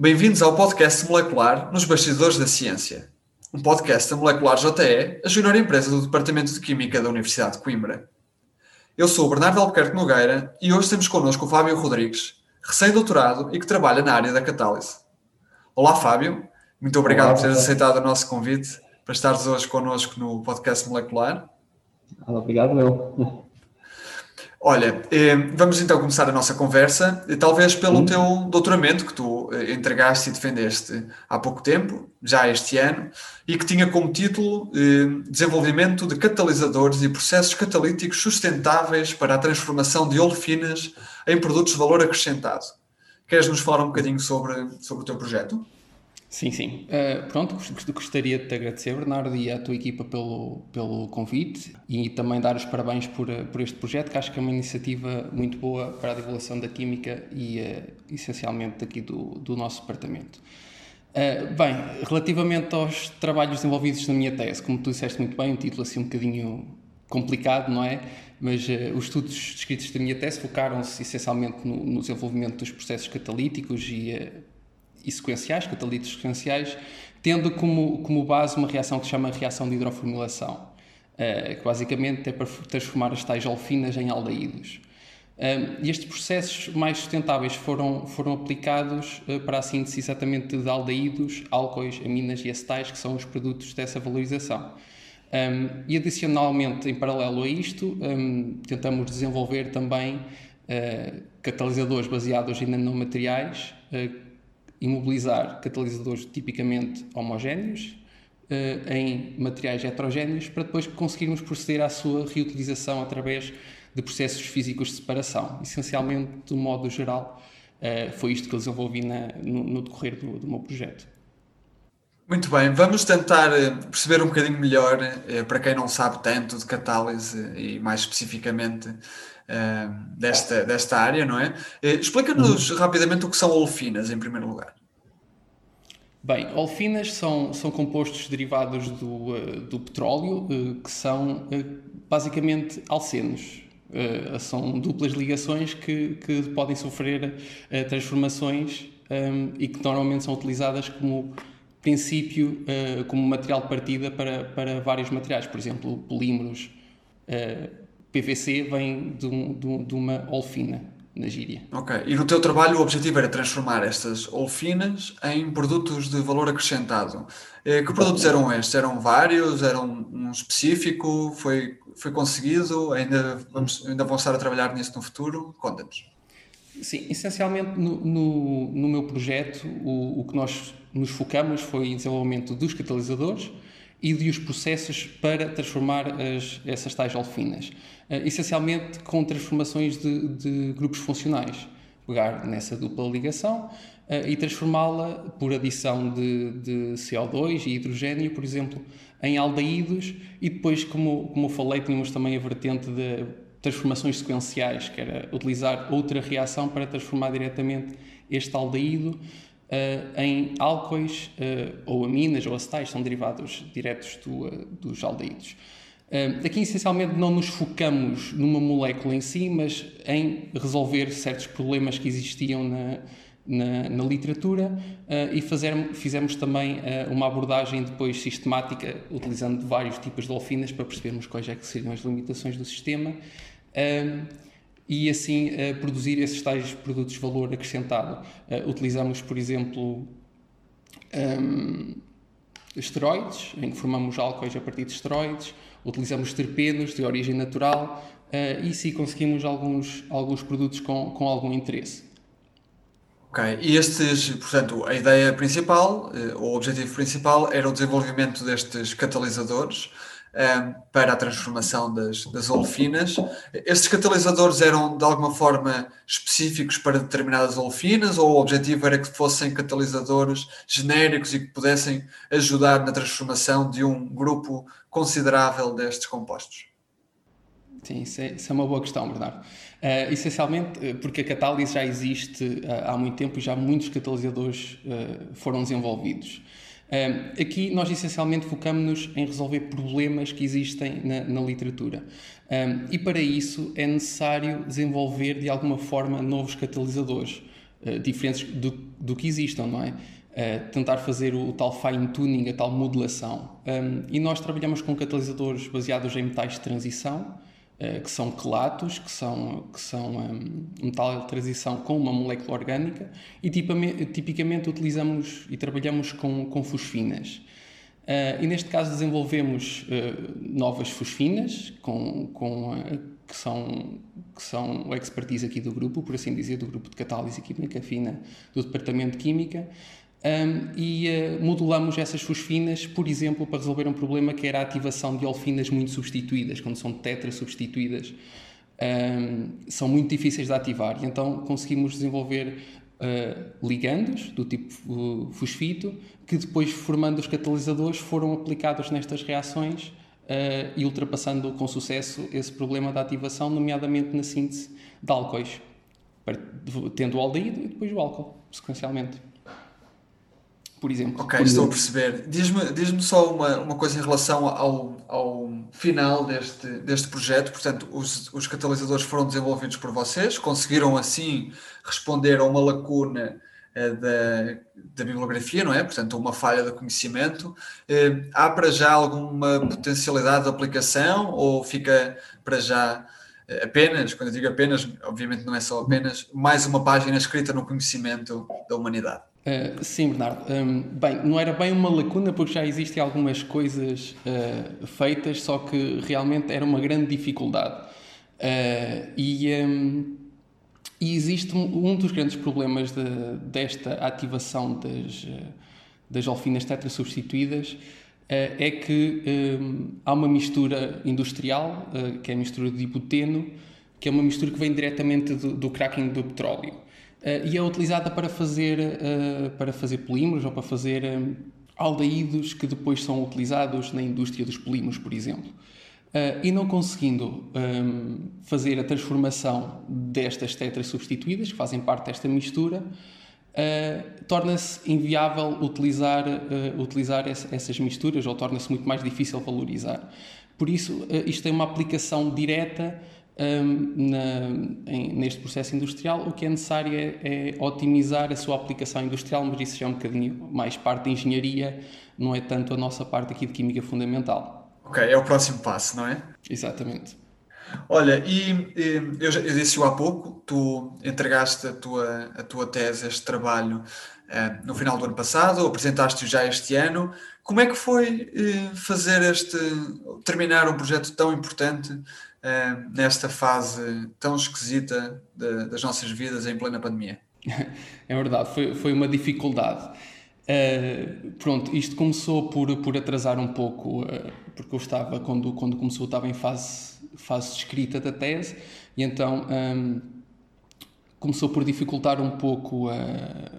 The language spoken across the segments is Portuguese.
bem-vindos ao podcast Molecular nos Bastidores da Ciência, um podcast da Molecular JE, a junior empresa do Departamento de Química da Universidade de Coimbra. Eu sou o Bernardo Albuquerque Nogueira e hoje temos connosco o Fábio Rodrigues, recém-doutorado e que trabalha na área da catálise. Olá Fábio, muito obrigado Olá, por teres aceitado o nosso convite para estares hoje connosco no podcast Molecular. Obrigado, eu. Olha, eh, vamos então começar a nossa conversa, eh, talvez pelo Sim. teu doutoramento que tu eh, entregaste e defendeste há pouco tempo, já este ano, e que tinha como título Desenvolvimento de catalisadores e processos catalíticos sustentáveis para a transformação de olefinas em produtos de valor acrescentado. Queres nos falar um bocadinho sobre, sobre o teu projeto? Sim, sim. Uh, pronto, gost- gost- gostaria de te agradecer, Bernardo, e à tua equipa pelo, pelo convite e também dar os parabéns por, uh, por este projeto, que acho que é uma iniciativa muito boa para a divulgação da química e, uh, essencialmente, aqui do, do nosso departamento. Uh, bem, relativamente aos trabalhos desenvolvidos na minha tese, como tu disseste muito bem, um título assim um bocadinho complicado, não é? Mas uh, os estudos descritos da minha tese focaram-se essencialmente no, no desenvolvimento dos processos catalíticos e uh, e sequenciais, catalíticos sequenciais, tendo como, como base uma reação que se chama reação de hidroformilação, eh, que basicamente é para transformar as tais olfinas em aldeídos. E estes processos mais sustentáveis foram, foram aplicados eh, para a síntese exatamente de aldeídos, álcoois, aminas e acetais, que são os produtos dessa valorização. Um, e adicionalmente, em paralelo a isto, um, tentamos desenvolver também uh, catalisadores baseados em nanomateriais, uh, imobilizar catalisadores tipicamente homogéneos uh, em materiais heterogéneos para depois conseguirmos proceder à sua reutilização através de processos físicos de separação. Essencialmente, do modo geral, uh, foi isto que eu desenvolvi na, no, no, decorrer do, do meu projeto. Muito bem, vamos tentar eh, perceber um bocadinho melhor, eh, para quem não sabe tanto de catálise e mais especificamente eh, desta, desta área, não é? Explica-nos rapidamente o que são olefinas, em primeiro lugar. Bem, olefinas são, são compostos derivados do, do petróleo, que são basicamente alcenos. São duplas ligações que, que podem sofrer transformações e que normalmente são utilizadas como princípio como material de partida para, para vários materiais. Por exemplo, polímeros PVC vem de, um, de, de, uma olfina na gíria. Ok. E no teu trabalho o objetivo era transformar estas olfinas em produtos de valor acrescentado. Eh, que produtos eram estes? Eram vários? Eram um específico? Foi, foi conseguido? Ainda, vamos, ainda vão estar a trabalhar nisso no futuro? Conta-nos. Sim, essencialmente no, no, no meu projeto o, o, que nós nos focamos foi em desenvolvimento dos catalisadores e dos processos para transformar as, essas tais alfinas, uh, essencialmente com transformações de, de, grupos funcionais. Pegar nessa dupla ligação uh, e transformá-la por adição de, de, CO2 e hidrogênio, por exemplo, em aldeídos e depois, como, como falei, tínhamos também a vertente de transformações sequenciais, que era utilizar outra reação para transformar diretamente este aldeído uh, em álcoois uh, ou aminas ou acetais, são derivados diretos do, uh, dos aldeídos. aqui, essencialmente, não nos focamos numa molécula em si, mas em resolver certos problemas que existiam na, na, na literatura e fazer, fizemos também uma abordagem depois sistemática, utilizando vários tipos de olfinas para percebermos quais é seriam as limitações do sistema um, e assim uh, produzir esses tais produtos de valor acrescentado. Uh, utilizamos, por exemplo, um, esteroides, em que formamos álcoois a partir de esteroides, utilizamos terpenos de origem natural uh, e sim conseguimos alguns, alguns produtos com, com algum interesse. Ok, e estes, portanto, a ideia principal, o objetivo principal era o desenvolvimento destes catalisadores para a transformação das, das olefinas. Estes catalisadores eram de alguma forma específicos para determinadas olefinas ou o objetivo era que fossem catalisadores genéricos e que pudessem ajudar na transformação de um grupo considerável destes compostos? Sim, isso é, isso é uma boa questão, Bernardo. Uh, essencialmente porque a catálise já existe uh, há muito tempo e já muitos catalisadores uh, foram desenvolvidos. Um, aqui nós essencialmente focamos-nos em resolver problemas que existem na, na literatura. Um, e para isso é necessário desenvolver de alguma forma novos catalisadores, uh, diferentes do, do que existam, não é? Uh, tentar fazer o, o tal fine-tuning, a tal modulação. Um, e nós trabalhamos com catalisadores baseados em metais de transição, eh, que são quelatos, que são, que são um, metal de transição com uma molécula orgânica e tipicamente, utilizamos e trabalhamos com, com fosfinas. Uh, e neste caso desenvolvemos uh, novas fosfinas com, com, que, são, que são o expertise aqui do grupo, por assim dizer, do grupo de catálise química fina do Departamento de Química, um, e uh, modulamos essas fosfinas, por exemplo, para resolver um problema que era a ativação de olfinas muito substituídas, quando são tetra substituídas, um, são muito difíceis de ativar. E então conseguimos desenvolver uh, ligandos do tipo uh, fosfito, que depois, formando os catalisadores, foram aplicados nestas reações e ultrapassando com sucesso esse problema da ativação, nomeadamente na síntese de álcoois, tendo o aldeído e depois o álcool, sequencialmente por exemplo. Ok, estou a perceber. Diz-me diz só uma, uma coisa em relação ao, ao final deste, deste projeto. Portanto, os, os catalisadores foram desenvolvidos por vocês, conseguiram assim responder a uma lacuna eh, da, da bibliografia, não é? Portanto, uma falha de conhecimento. Eh, há para já alguma potencialidade de aplicação ou fica para já eh, apenas, quando eu digo apenas, obviamente não é só apenas, mais uma página escrita no conhecimento da humanidade? Uh, sim, Bernardo. Um, bem, não era bem uma lacuna porque já existem algumas coisas uh, feitas, só que realmente era uma grande dificuldade. Uh, e, um, e, existe um, dos grandes problemas de, desta ativação das, das alfinas tetrasubstituídas é que um, há uma mistura industrial, que é a mistura de hipoteno, que é uma mistura que vem diretamente do, do cracking do petróleo. Uh, e é utilizada para fazer, uh, para fazer polímeros ou para fazer um, aldeídos que depois são utilizados na indústria dos polímeros, por exemplo. Uh, e não conseguindo um, fazer a transformação destas tetras substituídas, que fazem parte desta mistura, torna-se inviável utilizar, utilizar essas misturas ou torna-se muito mais difícil valorizar. Por isso, isto tem uma aplicação direta um, na, em, neste processo industrial, o que é necessário é, é, otimizar a sua aplicação industrial, mas isso já é um bocadinho mais parte de engenharia, não é tanto a nossa parte aqui de química fundamental. Ok, é o próximo passo, não é? Exatamente. Olha, e, e eu, eu disse-o há pouco, tu entregaste a tua, a tua tese, este trabalho, uh, no final do ano passado, apresentaste-o já este ano. Como é que foi uh, fazer este, terminar um projeto tão importante nesta fase tão esquisita de, das nossas vidas em plena pandemia? É verdade, foi, foi uma dificuldade. Uh, pronto, isto começou por, por atrasar um pouco, uh, porque eu estava, quando, quando começou, estava em fase, fase de escrita da tese, e então um, começou por dificultar um pouco a,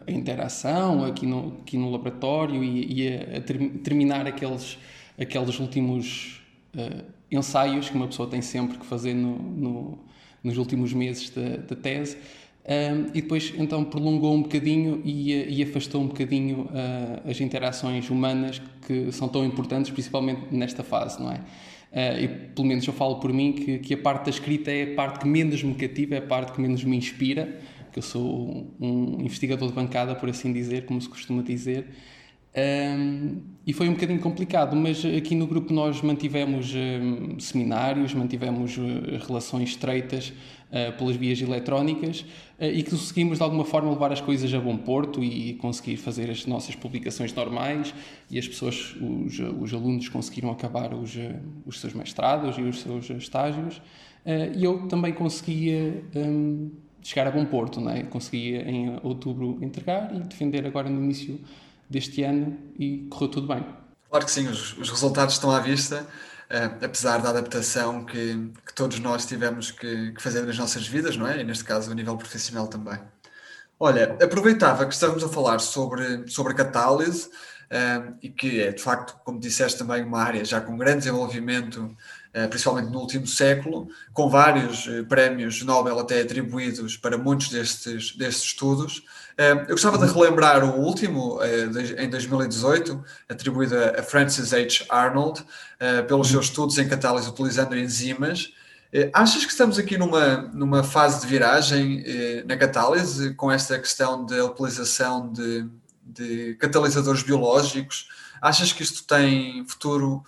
a, interação aqui no, aqui no laboratório e, e a, a ter, terminar aqueles, aqueles últimos uh, ensaios que uma pessoa tem sempre que fazer no, no, nos últimos meses da, tese. Um, e depois então prolongou um bocadinho e, e afastou um bocadinho uh, as interações humanas que são tão importantes, principalmente nesta fase, não é? Uh, e pelo menos eu falo por mim que, que a parte da escrita é a parte que menos me cativa, é a parte que menos me inspira, que eu sou um investigador de bancada, por assim dizer, como se costuma dizer, um, e foi um bocadinho complicado, mas aqui no grupo nós mantivemos um, seminários, mantivemos uh, relações estreitas uh, pelas vias eletrónicas uh, e conseguimos de alguma forma levar as coisas a bom porto e conseguir fazer as nossas publicações normais e as pessoas, os, os alunos conseguiram acabar os, os seus mestrados e os seus estágios e eu também conseguia um, chegar a bom porto, não é? conseguia em outubro entregar e defender agora no início deste ano e correu tudo bem. Claro que sim, os, os resultados estão à vista. uh, apesar da adaptação que, que todos nós tivemos que, que, fazer nas nossas vidas, não é? E neste caso a nível profissional também. Olha, aproveitava que estávamos a falar sobre, sobre catálise uh, e que é de facto, como disseste, também uma área já com grande desenvolvimento eh, principalmente no último século, com vários eh, prémios Nobel até atribuídos para muitos destes, destes estudos. Eh, eu gostava de relembrar o último, em 2018, atribuído a Francis H. Arnold, pelos seus estudos em catálise utilizando enzimas. Achas que estamos aqui numa, numa fase de viragem na catálise, com esta questão da utilização de, de catalisadores biológicos? Achas que isto tem futuro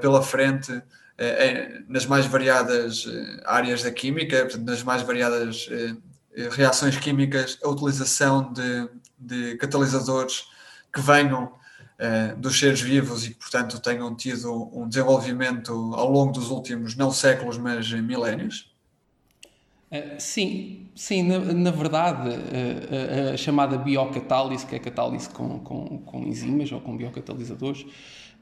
pela frente eh, eh, nas mais variadas eh, áreas da química, nas mais variadas reações químicas, a utilização de, de catalisadores que venham dos seres vivos e que, portanto, tenham tido um desenvolvimento ao longo dos últimos, não séculos, mas milénios? sim, sim, na, na verdade, a, a, chamada biocatálise, que é catálise com, com, com enzimas ou com biocatalisadores,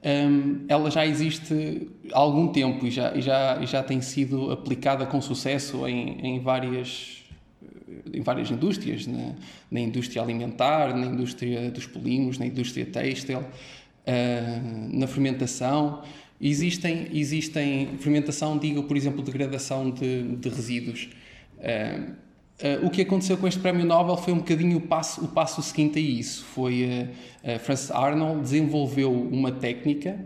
um, ela já existe há algum tempo e já, já, já tem sido aplicada com sucesso em, em várias em várias indústrias, na, na, indústria alimentar, na indústria dos polinos, na indústria têxtil, uh, na fermentação. Existem, existem fermentação, digo, por exemplo, degradação de, de resíduos. Uh, Uh, o que aconteceu com este prémio Nobel foi um bocadinho o passo, o passo seguinte a isso. Foi uh, uh, Francis Arnold desenvolveu uma técnica,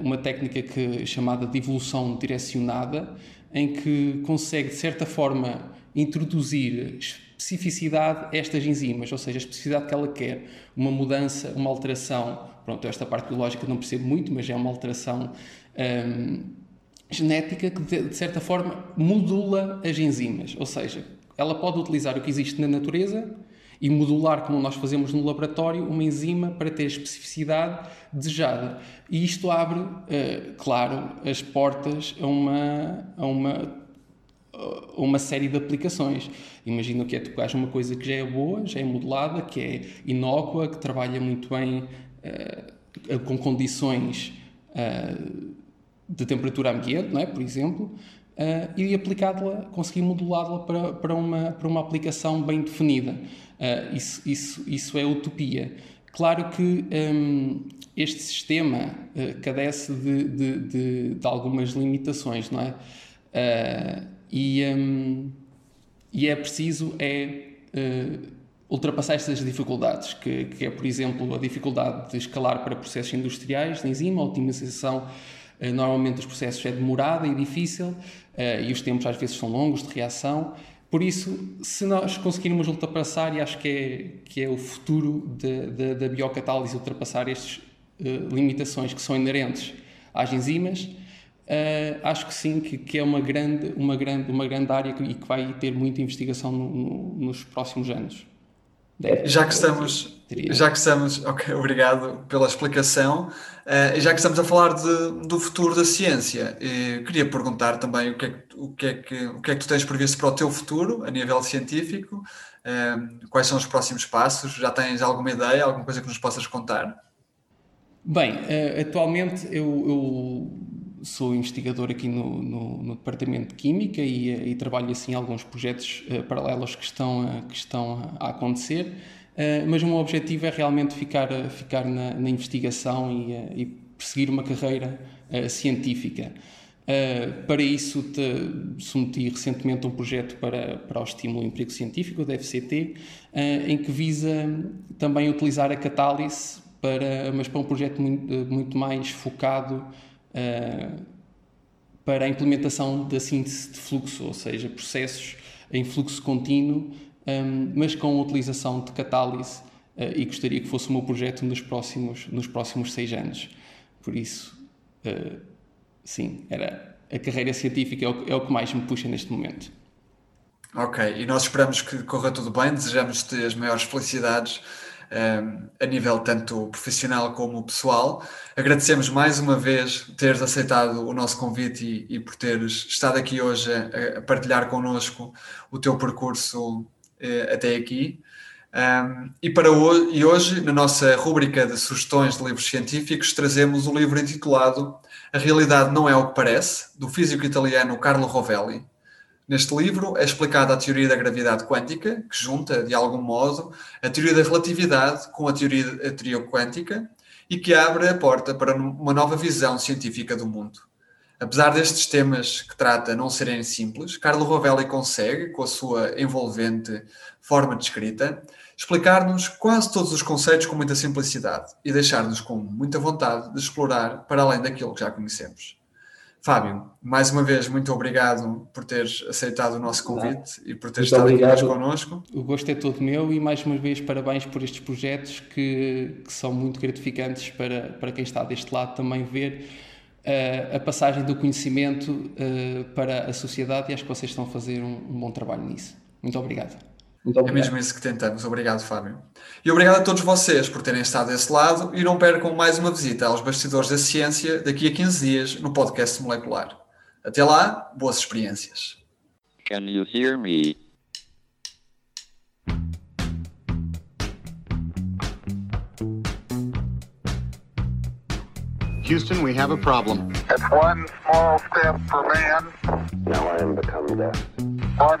uma técnica que, chamada de evolução direcionada, em que consegue, de certa forma, introduzir especificidade a estas enzimas, ou seja, a especificidade que ela quer, uma mudança, uma alteração. Pronto, esta parte biológica não percebo muito, mas é uma alteração. Um, genética que, de certa forma, modula as enzimas. Ou seja, ela pode utilizar o que existe na natureza e modular, como nós fazemos no laboratório, uma enzima para ter a especificidade desejada. E isto abre, uh, claro, as portas a uma, a uma, uma série de aplicações. Imagino que é tocar uma coisa que já é boa, já é modulada, que é inócua, que trabalha muito bem uh, com condições. Uh, de temperatura ambiente, não é? por exemplo, uh, e aplicá-la, conseguir modulá-la para, para, uma, para uma aplicação bem definida. Isso, isso, isso é utopia. Claro que um, este sistema uh, cadece de, de, de, de, algumas limitações, não é? Uh, e, um, e é preciso é uh, ultrapassar estas dificuldades, que, que, é, por exemplo, a dificuldade de escalar para processos industriais de enzima, a otimização eh, normalmente os processos é demorado e difícil eh, e os tempos às vezes são longos de reação. Por isso, se nós conseguirmos ultrapassar, e acho que é, que é o futuro da biocatálise, ultrapassar estas uh, limitações que são inerentes às enzimas, uh, acho que sim, que, que, é uma grande, uma, grande, uma grande área e que vai ter muita investigação no, no, nos próximos anos. Deve, já que estamos, já que estamos, ok, obrigado pela explicação. Uh, já que estamos a falar de, do futuro da ciência, uh, queria perguntar também o que, é que, o, que é que, o que é que tu tens previsto para o teu futuro a nível científico, uh, quais são os próximos passos, já tens alguma ideia, alguma coisa que nos possas contar? Bem, eh, atualmente eu, eu, sou investigador aqui no, no, no Departamento de Química e, e, trabalho assim alguns projetos paralelos que estão, que estão a acontecer. Uh, mas o meu objetivo é realmente ficar, ficar na, na investigação e, uh, e, perseguir uma carreira uh, científica. para isso, te, submeti recentemente um projeto para, para o estímulo emprego científico, o DFCT, em que visa também utilizar a catálise, para, mas para um projeto muito, muito mais focado para a implementação da síntese de fluxo, ou seja, processos em fluxo contínuo um, mas com a utilização de catálise uh, e gostaria que fosse o meu projeto nos próximos, nos próximos seis anos. Por isso, uh, sim, era a carreira científica é o, é o que mais me puxa neste momento. Ok, e nós esperamos que corra tudo bem, desejamos-te as maiores felicidades a nível tanto profissional como pessoal. Agradecemos mais uma vez teres aceitado o nosso convite e, e por teres estado aqui hoje a, a partilhar connosco o teu percurso eh, até aqui. Um, e, para hoje, e hoje, na nossa rúbrica de sugestões de livros científicos, trazemos o livro intitulado A realidade não é o que parece, do físico italiano Carlo Rovelli. Neste livro é explicada a teoria da gravidade quântica, que junta, de algum modo, a teoria da relatividade com a teoria, a teoria quântica e que abre a porta para uma nova visão científica do mundo. Apesar destes temas que trata não serem simples, Carlo Rovelli consegue, com a sua envolvente forma de escrita, explicar-nos quase todos os conceitos com muita simplicidade e deixar-nos com muita vontade de explorar para além daquilo que já conhecemos. Fábio, mais uma vez, muito obrigado por teres aceitado o nosso convite e por teres estado aqui obrigado. connosco. O gosto é todo meu e mais uma vez parabéns por estes projetos que, que são muito gratificantes para, para quem está deste lado também ver eh, a passagem do conhecimento eh, para a sociedade e acho que vocês estão a fazer um, um bom trabalho nisso. Muito obrigado. Muito É mesmo isso que tentamos. Obrigado, Fábio. E obrigado a todos vocês por terem estado desse lado e não percam mais uma visita aos bastidores da ciência daqui a 15 dias no podcast molecular. Até lá, boas experiências. Can you hear me? Houston, we have a problem. It's one small step for man, Now I am become death, one